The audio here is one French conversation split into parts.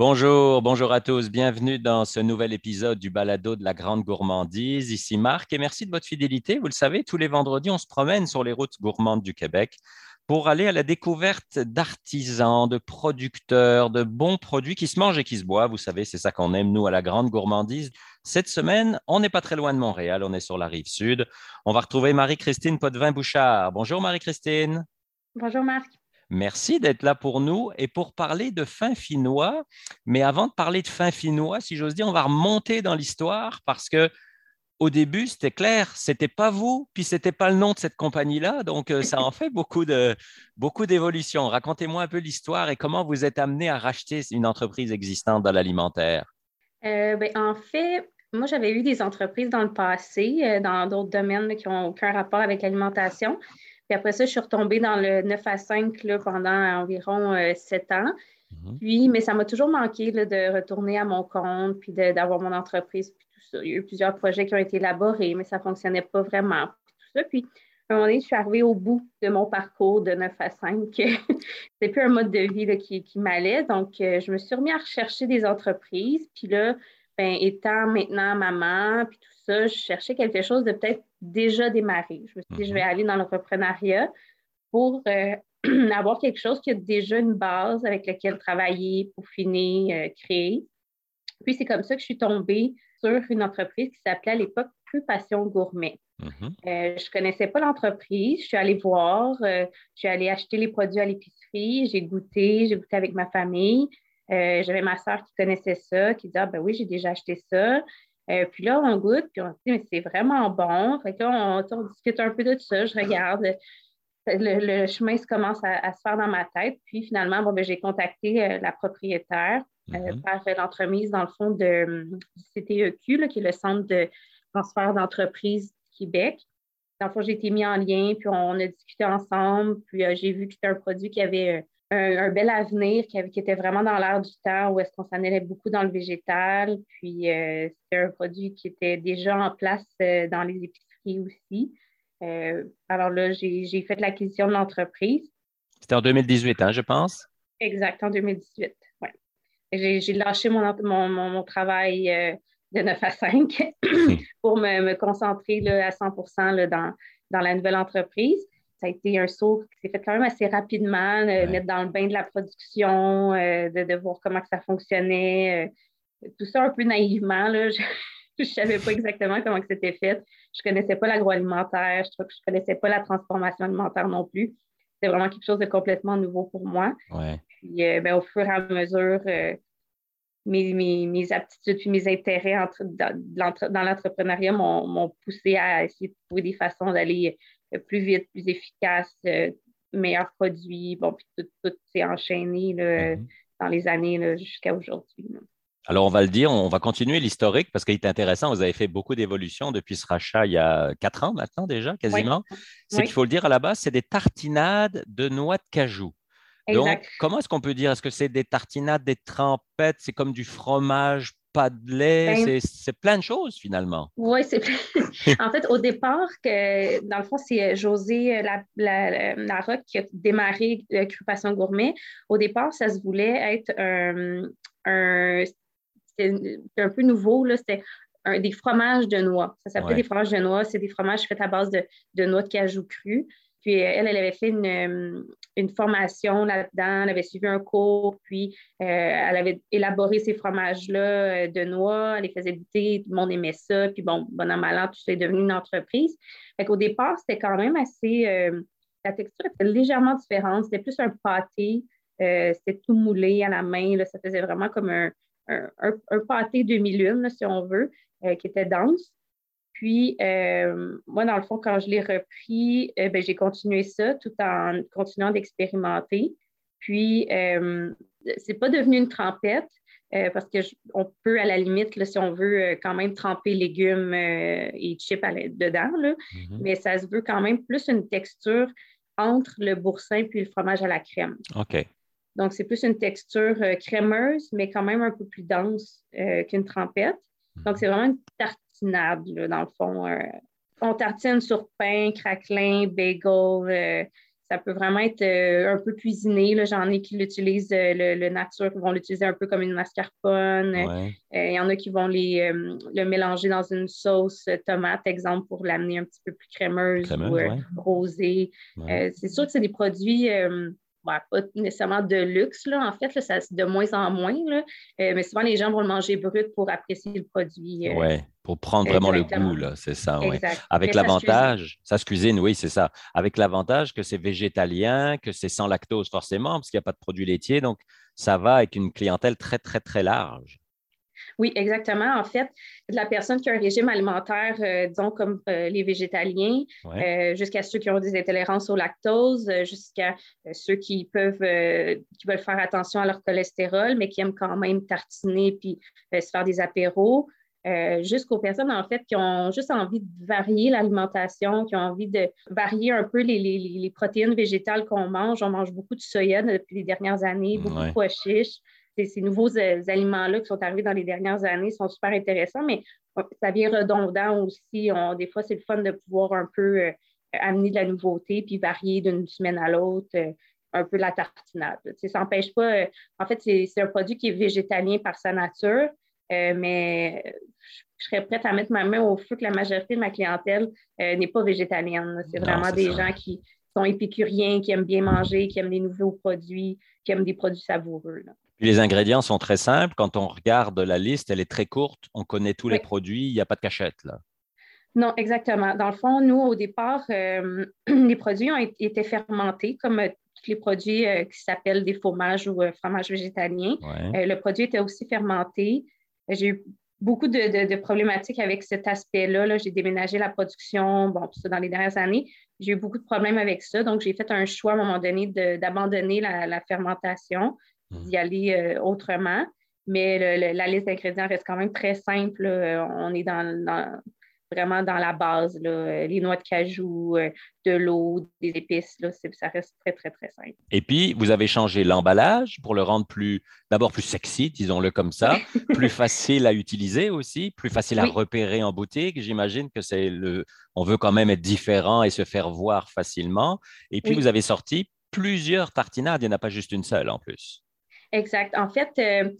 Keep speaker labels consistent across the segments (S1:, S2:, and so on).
S1: Bonjour, bonjour à tous. Bienvenue dans ce nouvel épisode du Balado de la Grande Gourmandise. Ici Marc et merci de votre fidélité. Vous le savez, tous les vendredis, on se promène sur les routes gourmandes du Québec pour aller à la découverte d'artisans, de producteurs, de bons produits qui se mangent et qui se boivent. Vous savez, c'est ça qu'on aime, nous, à la Grande Gourmandise. Cette semaine, on n'est pas très loin de Montréal, on est sur la rive sud. On va retrouver Marie-Christine Potvin-Bouchard. Bonjour Marie-Christine.
S2: Bonjour Marc.
S1: Merci d'être là pour nous et pour parler de fin finnois. Mais avant de parler de fin finnois, si j'ose dire, on va remonter dans l'histoire parce que au début, c'était clair, c'était pas vous, puis c'était pas le nom de cette compagnie-là, donc euh, ça en fait beaucoup de beaucoup d'évolution. Racontez-moi un peu l'histoire et comment vous êtes amené à racheter une entreprise existante dans l'alimentaire.
S2: Euh, ben, en fait, moi j'avais eu des entreprises dans le passé, euh, dans d'autres domaines qui n'ont aucun rapport avec l'alimentation. Puis après ça, je suis retombée dans le 9 à 5 là, pendant environ euh, sept ans. Mhm. Puis, mais ça m'a toujours manqué de retourner à mon compte, puis d'avoir mon entreprise, puis tout ça. Il y a eu plusieurs projets qui ont été élaborés, mais ça ne fonctionnait pas vraiment. Puis tout ça. Puis, à un moment donné, je suis arrivée au bout de mon parcours de 9 à 5. C'était plus un mode de vie qui, qui m'allait. Donc, euh, je me suis remis à rechercher des entreprises. Puis là, ben, étant maintenant maman, puis tout ça, je cherchais quelque chose de peut-être déjà démarré. Je me suis dit, je vais mhm. aller dans l'entrepreneuriat pour euh, avoir quelque chose qui a déjà une base avec laquelle travailler, peaufiner, euh, créer. Puis c'est comme ça que je suis tombée sur une entreprise qui s'appelait à l'époque Plus Passion Gourmet. Mhm. Euh, je ne connaissais pas l'entreprise. Je suis allée voir, je suis allée acheter les produits à l'épicerie, j'ai goûté, j'ai goûté avec ma famille. J'avais ma soeur qui connaissait ça, qui disait ah, ben oui, j'ai déjà acheté ça. Euh, puis là, on goûte, puis on se dit, mais c'est vraiment bon. Fait que là, on, discute un peu de ça. Je regarde. Le, chemin se commence à, se faire dans ma tête. Puis finalement, bon, ben, j'ai contacté euh, la propriétaire euh, par l'entremise, dans le fond, de, du CTEQ, qui est le Centre de transfert d'entreprise Québec. Dans le fond, j'ai été mis en lien, puis on a discuté ensemble. Puis j'ai vu que c'était un produit qui avait un, bel avenir qui, était vraiment dans l'air du temps, où est-ce qu'on s'en allait beaucoup dans le végétal. Puis euh, c'était un produit qui était déjà en place euh, dans les épiceries aussi. Euh, alors là, j'ai fait l'acquisition de l'entreprise.
S1: C'était en 2018, hein, je pense?
S2: Exact, en 2018, oui. J'ai lâché mon, mon, travail de 9 à 5 pour me, concentrer à 100% dans, dans la nouvelle entreprise ça a été un saut qui s'est fait quand même assez rapidement, euh, mettre dans le bain de la production, euh, de, voir comment ça fonctionnait. Euh, tout ça un peu naïvement. je ne savais pas exactement comment c'était fait. Je ne connaissais pas l'agroalimentaire, je ne connaissais pas la transformation alimentaire non plus. C'était vraiment quelque chose de complètement nouveau pour moi. Puis, ben, au fur et à mesure, mes, aptitudes et mes intérêts dans l'entrepreneuriat m'ont poussé à essayer de trouver des façons d'aller plus vite, plus efficace, euh, meilleurs produits. Bon, puis tout, s'est enchaîné mhm. dans les années jusqu'à aujourd'hui.
S1: Alors, on va le dire, on va continuer l'historique parce qu'il est intéressant. Vous avez fait beaucoup d'évolutions depuis ce rachat il y a quatre ans maintenant déjà, quasiment. C'est qu'il faut le dire à la base, c'est des tartinades de noix de cajou. Donc, comment est-ce qu'on peut dire? Est-ce que c'est des tartinades, des trempettes? C'est comme du fromage pas de lait, ben, c'est plein de choses finalement.
S2: Oui, c'est En fait, au départ, que, dans le fond, c'est euh, José euh, la, la, qui a démarré le Passion Gourmet. Au départ, ça se voulait être un. un un peu nouveau, c'était des fromages de noix. Ça s'appelait des fromages de noix. C'est des fromages faits à base de, de noix de cajou cru. Puis elle, elle avait fait une, une formation là-dedans, elle avait suivi un cours, puis euh, elle avait élaboré ces fromages-là euh, de noix, elle les faisait goûter, tout le monde aimait ça, puis bon, bon an, mal tout est devenu une entreprise. Fait qu'au départ, c'était quand même assez, euh, la texture était légèrement différente, c'était plus un pâté, c'était tout moulé à la main, ça faisait vraiment comme un, un, un, pâté demi-lune, si on veut, qui était dense. Puis, euh, moi, dans le fond, quand je l'ai repris, euh, ben, j'ai continué ça tout en continuant d'expérimenter. Puis, euh, c'est pas devenu une trempette parce qu'on peut, à la limite, si on veut, quand même tremper légumes et chips dedans, mm-hmm. mais ça se veut quand même plus une texture entre le boursin puis le fromage à la crème.
S1: OK.
S2: Donc, c'est plus une texture crémeuse, mais quand même un peu plus dense qu'une trempette. Donc, c'est vraiment une tarte dans le fond. Euh, on tartine sur pain, craquelin, bagel. Euh, ça peut vraiment être un peu cuisiné. J'en ai qui l'utilisent, le, nature, qui vont l'utiliser un peu comme une mascarpone. Il y en a qui vont les, le mélanger dans une sauce tomate, exemple, pour l'amener un petit peu plus crémeuse, ou rosée. c'est sûr que c'est des produits pas nécessairement de luxe, là, en fait, là, ça, de moins en moins, là, euh, mais souvent les gens vont le manger brut pour apprécier le produit.
S1: Euh, oui, pour prendre vraiment le goût, c'est ça. Ouais. Avec l'avantage, ça se cuisine, oui, c'est ça. Avec l'avantage que c'est végétalien, que c'est sans lactose forcément, parce qu'il n'y a pas de produits laitiers, donc ça va avec une clientèle très, très, très large.
S2: Oui, exactement. En fait, de la personne qui a un régime alimentaire, euh, disons comme euh, les végétaliens, euh, jusqu'à ceux qui ont des intolérances au lactose, jusqu'à ceux qui peuvent, qui veulent faire attention à leur cholestérol, mais qui aiment quand même tartiner puis se faire des apéros. jusqu'aux personnes, en fait, qui ont juste envie de varier l'alimentation, qui ont envie de varier un peu les, protéines végétales qu'on mange. On mange beaucoup de soya depuis les dernières années, beaucoup de pois chiches ces nouveaux euh, aliments-là qui sont arrivés dans les dernières années sont super intéressants, mais euh, ça vient redondant aussi. des fois, c'est le fun de pouvoir un peu euh, amener de la nouveauté puis varier d'une semaine à l'autre un peu la tartinade. ça n'empêche pas. en fait, c'est un produit qui est végétalien par sa nature, mais je serais prête à mettre ma main au feu que la majorité de ma clientèle n'est pas végétalienne. C'est vraiment des gens qui sont épicuriens, qui aiment bien manger, qui aiment des nouveaux produits, qui aiment des produits savoureux.
S1: Les ingrédients sont très simples. Quand on regarde la liste, elle est très courte. On connaît tous les produits. Il n'y a pas de cachette là.
S2: Non, exactement. Dans le fond, nous, au départ, euh, les produits ont été fermentés comme euh, tous les produits euh, qui s'appellent des fromages ou fromages végétaliens. le produit était aussi fermenté. J'ai eu beaucoup de, problématiques avec cet aspect-là. j'ai déménagé la production, bon, ça dans les dernières années. J'ai eu beaucoup de problèmes avec ça. Donc, j'ai fait un choix à un moment donné d'abandonner la, fermentation. Mmh. d'y aller euh, autrement. Mais la liste d'ingrédients reste quand même très simple. Euh, on est dans, vraiment dans la base. Euh, les noix de cajou, de l'eau, des épices, ça reste très, très, très simple.
S1: Et puis, vous avez changé l'emballage pour le rendre plus, d'abord plus sexy, disons-le comme ça, plus facile à utiliser aussi, plus facile à repérer en boutique. J'imagine que c'est le. On veut quand même être différent et se faire voir facilement. Et puis, vous avez sorti plusieurs tartinades. Il n'y en a pas juste une seule en plus.
S2: Exact. En fait, euh,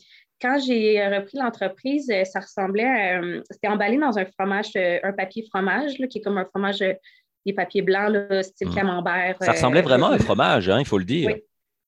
S2: quand j'ai repris l'entreprise, euh, ça ressemblait à. Euh, c'était emballé dans un fromage, un papier fromage, qui est comme un fromage, des papiers blancs, style mmh. camembert.
S1: Ça ressemblait vraiment à un fromage, hein, il faut le dire.
S2: Oui.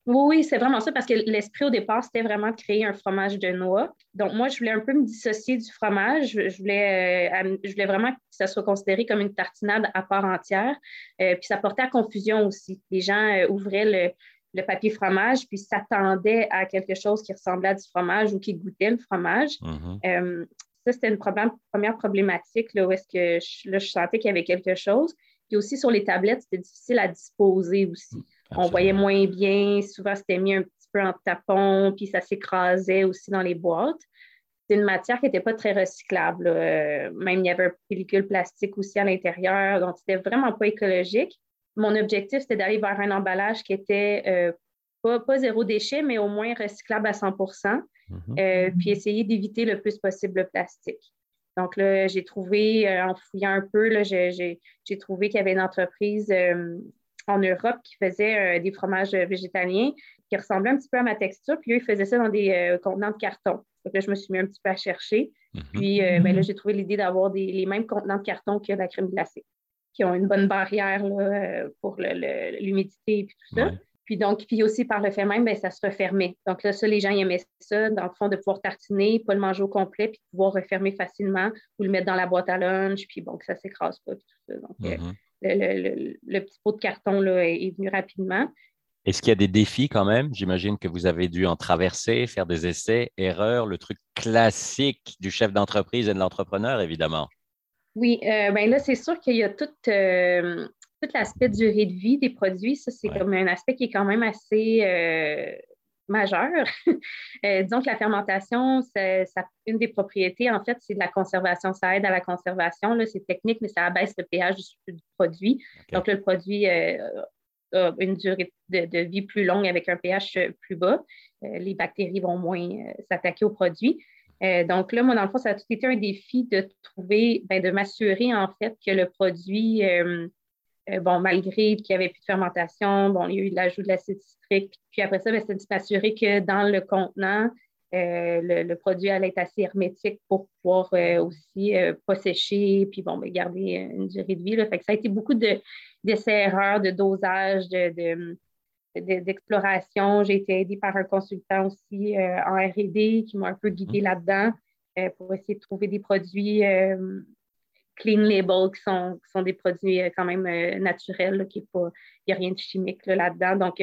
S2: Oui, c'est vraiment ça, parce que l'esprit au départ, c'était vraiment de créer un fromage de noix. Donc, moi, je voulais un peu me dissocier du fromage. Je voulais, je voulais vraiment que ça soit considéré comme une tartinade à part entière. puis, ça portait à confusion aussi. Les gens ouvraient le, le papier fromage, puis s'attendait à quelque chose qui ressemblait à du fromage ou qui goûtait le fromage. Mm-hmm. Euh, ça, c'était une première problématique, là, où est-ce que je, là, je sentais qu'il y avait quelque chose. Puis aussi, sur les tablettes, c'était difficile à disposer aussi. On voyait moins bien, souvent, c'était mis un petit peu en tapon, puis ça s'écrasait aussi dans les boîtes. C'est une matière qui n'était pas très recyclable. Euh, même, il y avait un pellicule plastique aussi à l'intérieur, donc c'était vraiment pas écologique mon objectif, c'était d'aller vers un emballage qui était euh, pas, zéro déchet, mais au moins recyclable à 100 mm-hmm. euh, puis essayer d'éviter le plus possible le plastique. Donc là, j'ai trouvé, euh, en fouillant un peu, j'ai trouvé qu'il y avait une entreprise en Europe qui faisait des fromages végétaliens qui ressemblaient un petit peu à ma texture, puis eux, ils faisaient ça dans des contenants de carton. Donc là, je me suis mis un petit peu à chercher. Mm-hmm. Puis ben là, j'ai trouvé l'idée d'avoir les mêmes contenants de carton que la crème glacée qui ont une bonne barrière euh, pour l'humidité et tout ça. Puis donc, puis aussi par le fait même, bien, ça se refermait. Donc là, ça, les gens aimaient ça, dans le fond, de pouvoir tartiner, pas le manger au complet, puis pouvoir refermer facilement ou le mettre dans la boîte à lunch, puis bon, que ça ne s'écrase pas, tout ça. Donc, euh, mm-hmm. le, petit pot de carton là, est venu rapidement.
S1: Est-ce qu'il y a des défis quand même? J'imagine que vous avez dû en traverser, faire des essais, erreurs, le truc classique du chef d'entreprise et de l'entrepreneur, évidemment.
S2: Oui, euh, ben là, c'est sûr qu'il y a tout, euh, tout l'aspect durée de vie des produits. Ça, c'est comme un aspect qui est quand même assez euh, majeur. disons que la fermentation, ça, une des propriétés, en fait, c'est de la conservation. Ça aide à la conservation. C'est technique, mais ça abaisse le pH du, produit. Donc, le produit a une durée de, vie plus longue avec un pH plus bas. les bactéries vont moins s'attaquer au produit. Euh, donc là, moi, dans le fond, ça a tout été un défi de trouver, ben, de m'assurer en fait que le produit, euh, bon, malgré qu'il n'y avait plus de fermentation, bon, il y a eu l'ajout de l'acide citrique. Puis après ça, ben, c'est de s'assurer que dans le contenant, le, produit allait être assez hermétique pour pouvoir aussi pas sécher, puis bon, ben, garder une durée de vie. Fait que ça a été beaucoup d'essais-erreurs, de, dosage, de d'exploration. J'ai été aidée par un consultant aussi euh, en RD qui m'a un peu guidée mm. là-dedans euh, pour essayer de trouver des produits euh, clean label qui sont, sont des produits quand même naturels, qui il n'y a rien de chimique là-dedans. Donc,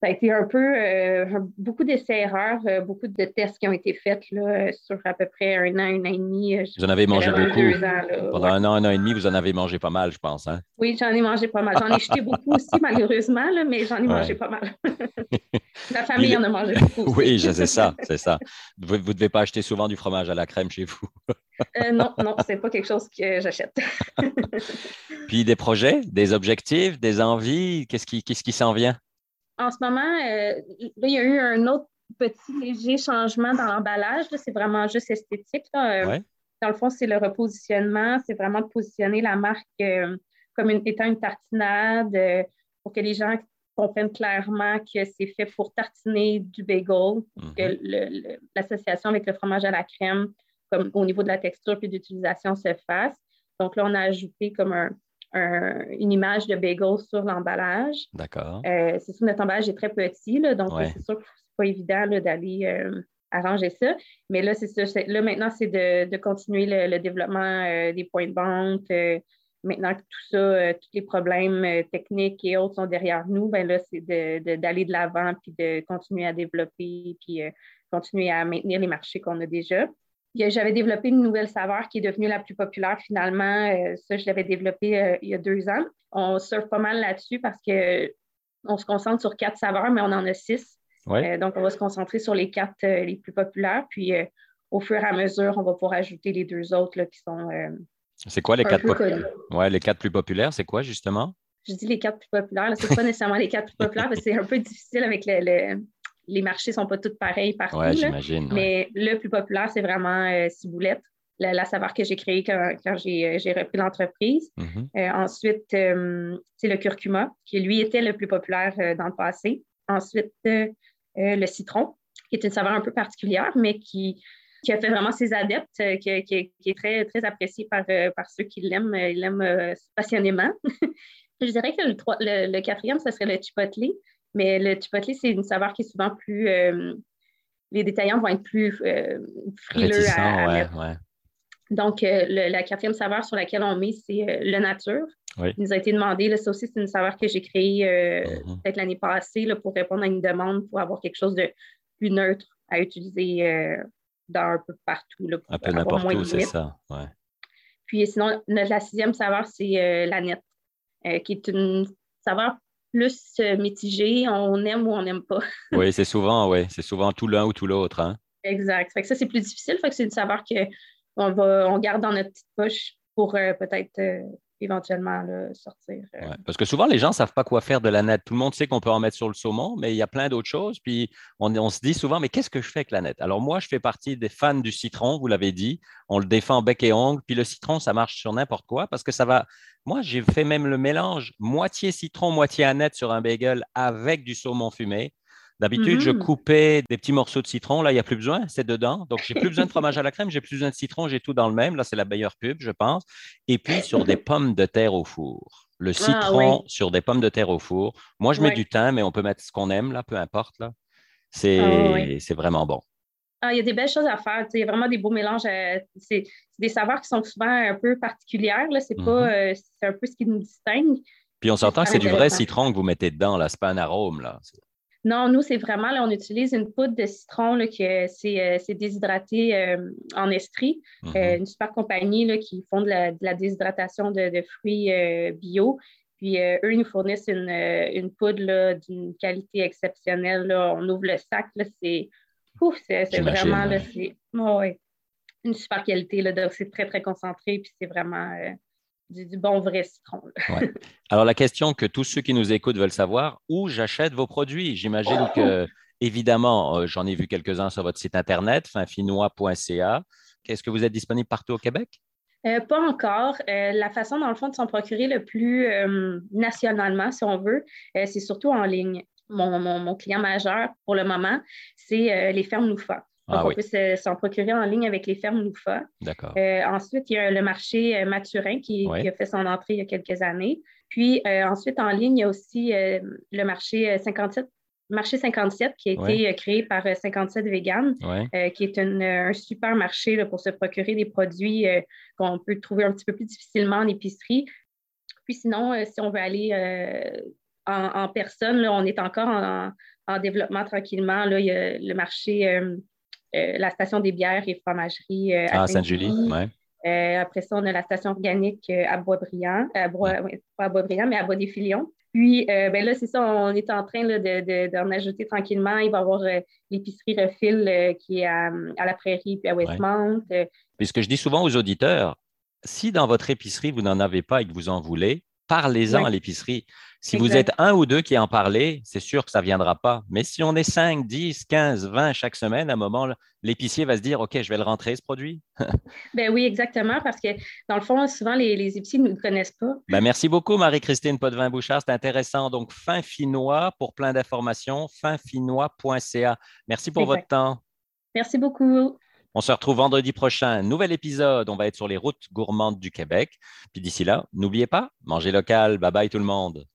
S2: ça a été un peu euh, beaucoup d'essais-erreurs, euh, beaucoup de tests qui ont été faits là, sur à peu près un an, un an et demi.
S1: Euh, vous en avez mangé beaucoup. Pendant un an, un an et demi, vous en avez mangé pas mal, je pense. Hein?
S2: Oui, j'en ai mangé pas mal. J'en ai jeté beaucoup aussi, malheureusement, mais j'en ai mangé pas mal. La famille en a mangé beaucoup.
S1: oui, c'est ça, c'est ça. Vous ne devez pas acheter souvent du fromage à la crème chez vous.
S2: non, non, c'est pas quelque chose que j'achète.
S1: Puis des projets, des objectifs, des envies, qu'est-ce qui, qu'est-ce qui s'en vient?
S2: En ce moment, euh, il y a eu un autre petit léger changement dans l'emballage. C'est vraiment juste esthétique. Euh, dans le fond, c'est le repositionnement. C'est vraiment de positionner la marque euh, comme étant une tartinade pour que les gens comprennent clairement que c'est fait pour tartiner du bagel, que mhm. l'association avec le fromage à la crème, comme au niveau de la texture puis d'utilisation, se fasse. Donc là, on a ajouté comme un, une image de bagel sur l'emballage.
S1: D'accord.
S2: Euh, c'est sûr, notre emballage est très petit, donc c'est sûr que c'est pas évident d'aller euh, arranger ça. Mais là, c'est ça. Là, maintenant, c'est de, continuer le, développement euh, des points de vente. maintenant que tout ça, tous les problèmes techniques et autres sont derrière nous, ben là, c'est d'aller de l'avant puis de continuer à développer puis continuer à maintenir les marchés qu'on a déjà. J'avais développé une nouvelle saveur qui est devenue la plus populaire finalement. Euh, ça, je l'avais développé euh, il y a deux ans. On surfe pas mal là-dessus parce qu'on se concentre sur quatre saveurs, mais on en a six. Euh, donc, on va se concentrer sur les quatre les plus populaires. Puis, au fur et à mesure, on va pouvoir ajouter les deux autres qui sont.
S1: c'est quoi les quatre populaires? Ouais, les quatre plus populaires, c'est quoi justement?
S2: Je dis les quatre plus populaires. Ce n'est pas nécessairement les quatre plus populaires, parce que c'est un peu difficile avec le les marchés ne sont pas tous pareils partout.
S1: Ouais, j'imagine.
S2: Mais le plus populaire, c'est vraiment euh, Ciboulette, la, saveur que j'ai créée quand, euh, j'ai repris l'entreprise.
S1: Mm-hmm.
S2: Euh, ensuite, c'est le curcuma, qui lui était le plus populaire dans le passé. Ensuite, le citron, qui est une saveur un peu particulière, mais qui, qui a fait vraiment ses adeptes, qui, qui, est très, très apprécié par, par ceux qui l'aiment, l'aiment passionnément. Je dirais que le, le, le, quatrième, ce serait le chipotle, mais le chipotle, c'est une saveur qui est souvent plus. Euh, les détaillants vont être plus euh, frileux à, Donc, euh, la quatrième saveur sur laquelle on met, c'est le nature. Il nous a été demandé, là, ça aussi, c'est une saveur que j'ai créée mm-hmm. peut-être l'année passée là, pour répondre à une demande, pour avoir quelque chose de plus neutre à utiliser dans un peu partout. Là,
S1: un peu n'importe où, c'est ça.
S2: Puis sinon, la sixième saveur, c'est la nette, qui est une saveur plus euh, mitigé, on aime ou on n'aime pas.
S1: oui, c'est souvent, oui, c'est souvent tout l'un ou tout l'autre. Hein?
S2: Exact. Fait que ça, c'est plus difficile. Fait que c'est une saveur qu'on va, on garde dans notre petite poche pour euh, peut-être euh, éventuellement sortir.
S1: parce que souvent, les gens ne savent pas quoi faire de la nette. Tout le monde sait qu'on peut en mettre sur le saumon, mais il y a plein d'autres choses. Puis on, on, se dit souvent, mais qu'est-ce que je fais avec la nette? Alors moi, je fais partie des fans du citron, vous l'avez dit. On le défend bec et ongle. Puis le citron, ça marche sur n'importe quoi parce que ça va. Moi, j'ai fait même le mélange moitié citron, moitié aneth sur un bagel avec du saumon fumé. D'habitude, je mm-hmm. coupais des petits morceaux de citron. Là, il n'y a plus besoin, c'est dedans. Donc, j'ai plus besoin de fromage à la crème, j'ai plus besoin de citron, j'ai tout dans le même. Là, c'est la meilleure pub, je pense. Et puis, sur des pommes de terre au four. Le ah, citron sur des pommes de terre au four. Moi, je mets du thym, mais on peut mettre ce qu'on aime, là, peu importe. Là. C'est, ah, vraiment bon.
S2: Ah, il y a des belles choses à faire. Il y a vraiment des beaux mélanges. Euh, c'est, des saveurs qui sont souvent un peu particulières. C'est, pas, mm-hmm. euh, c'est un peu ce qui nous distingue.
S1: Puis on s'entend que c'est du vrai citron que vous mettez dedans. Là. C'est pas un arôme. Là.
S2: Non, nous, c'est vraiment, là, on utilise une poudre de citron là, qui euh, c'est, déshydraté euh, en estrie. Mhm. Euh, une super compagnie là, qui font de la, déshydratation de, fruits bio. Puis eux, ils nous fournissent une, poudre d'une qualité exceptionnelle. On ouvre le sac, là, c'est, c'est, vraiment là, c'est, une super qualité. Là, c'est très, très concentré. Puis c'est vraiment du, bon vrai citron.
S1: Alors, la question que tous ceux qui nous écoutent veulent savoir, où j'achète vos produits? J'imagine que, évidemment, euh, j'en ai vu quelques-uns sur votre site internet, finfinois.ca. Est-ce que vous êtes disponible partout au Québec?
S2: pas encore. la façon, dans le fond, de s'en procurer le plus nationalement, si on veut, c'est surtout en ligne. Mon, client majeur, pour le moment, c'est les fermes Loufa. Donc, ah on peut s'en procurer en ligne avec les fermes Loufa.
S1: D'accord.
S2: ensuite, il y a le marché Maturin qui, a fait son entrée il y a quelques années. Puis ensuite, en ligne, il y a aussi le marché 57 Marché 57, qui a été euh, créé par 57 euh, Vegan, euh, qui est un super marché pour se procurer des produits qu'on peut trouver un petit peu plus difficilement en épicerie. Puis sinon, si on veut aller en, personne, on est encore en, développement tranquillement. Là, il y a le marché, la station des bières et fromageries à
S1: ah, Sainte-Julie.
S2: après ça, on a la station organique à Boisbriand, à Bois, pas à Boisbriand, mais à Bois-des-Filions. Puis euh, ben là, c'est ça, on est en train d'en de, ajouter tranquillement. Il va y avoir euh, l'épicerie Refil euh, qui est à, la Prairie puis à Westmount.
S1: Puis ce que je dis souvent aux auditeurs, si dans votre épicerie, vous n'en avez pas et que vous en voulez, parlez-en à l'épicerie. Si vous êtes un ou deux qui en parlent, c'est sûr que ça ne viendra pas. Mais si on est 5, 10, 15, 20 chaque semaine, à un moment, l'épicier va se dire OK, je vais le rentrer, ce produit.
S2: ben oui, exactement, parce que dans le fond, souvent, les, épiciers ne nous connaissent pas.
S1: Ben merci beaucoup, Marie-Christine Potvin-Bouchard. C'est intéressant. Donc, fin finnois pour plein d'informations, finfinois.ca. Merci pour votre temps.
S2: Merci beaucoup.
S1: On se retrouve vendredi prochain, nouvel épisode. On va être sur les routes gourmandes du Québec. Puis d'ici là, n'oubliez pas, mangez local. Bye bye tout le monde.